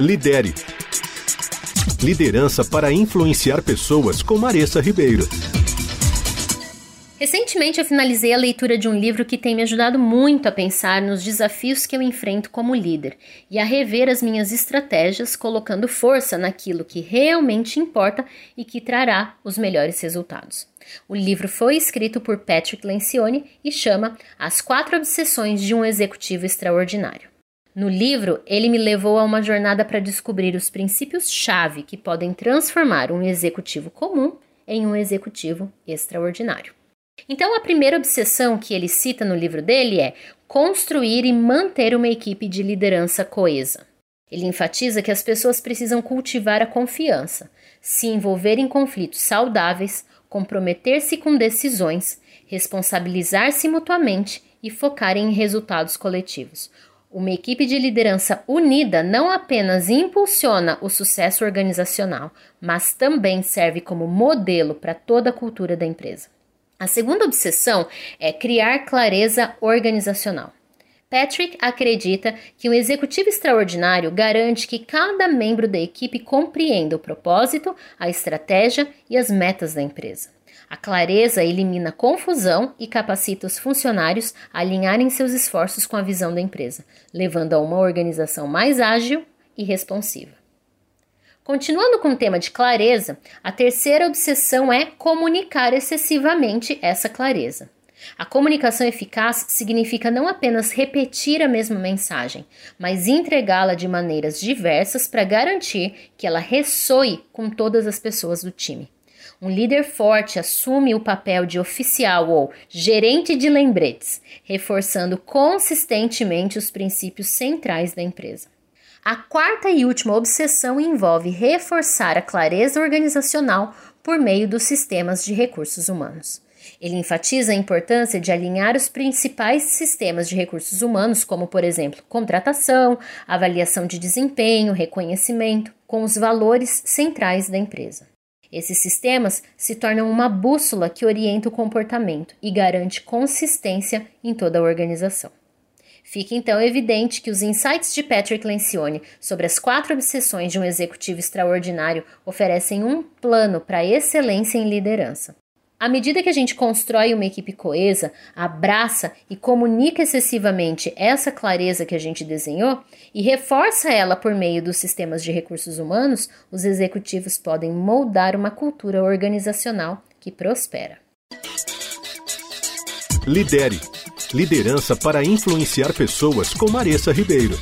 Lidere. Liderança para influenciar pessoas com Maressa Ribeiro. Recentemente eu finalizei a leitura de um livro que tem me ajudado muito a pensar nos desafios que eu enfrento como líder e a rever as minhas estratégias, colocando força naquilo que realmente importa e que trará os melhores resultados. O livro foi escrito por Patrick Lencioni e chama As Quatro Obsessões de um Executivo Extraordinário. No livro, ele me levou a uma jornada para descobrir os princípios-chave que podem transformar um executivo comum em um executivo extraordinário. Então, a primeira obsessão que ele cita no livro dele é construir e manter uma equipe de liderança coesa. Ele enfatiza que as pessoas precisam cultivar a confiança, se envolver em conflitos saudáveis, comprometer-se com decisões, responsabilizar-se mutuamente e focar em resultados coletivos. Uma equipe de liderança unida não apenas impulsiona o sucesso organizacional, mas também serve como modelo para toda a cultura da empresa. A segunda obsessão é criar clareza organizacional. Patrick acredita que um executivo extraordinário garante que cada membro da equipe compreenda o propósito, a estratégia e as metas da empresa. A clareza elimina confusão e capacita os funcionários a alinharem seus esforços com a visão da empresa, levando a uma organização mais ágil e responsiva. Continuando com o tema de clareza, a terceira obsessão é comunicar excessivamente essa clareza. A comunicação eficaz significa não apenas repetir a mesma mensagem, mas entregá-la de maneiras diversas para garantir que ela ressoe com todas as pessoas do time. Um líder forte assume o papel de oficial ou gerente de lembretes, reforçando consistentemente os princípios centrais da empresa. A quarta e última obsessão envolve reforçar a clareza organizacional por meio dos sistemas de recursos humanos. Ele enfatiza a importância de alinhar os principais sistemas de recursos humanos, como, por exemplo, contratação, avaliação de desempenho, reconhecimento, com os valores centrais da empresa. Esses sistemas se tornam uma bússola que orienta o comportamento e garante consistência em toda a organização. Fica então evidente que os insights de Patrick Lencioni sobre as quatro obsessões de um executivo extraordinário oferecem um plano para excelência em liderança. À medida que a gente constrói uma equipe coesa, abraça e comunica excessivamente essa clareza que a gente desenhou e reforça ela por meio dos sistemas de recursos humanos, os executivos podem moldar uma cultura organizacional que prospera. Lidere Liderança para influenciar pessoas com Maressa Ribeiro.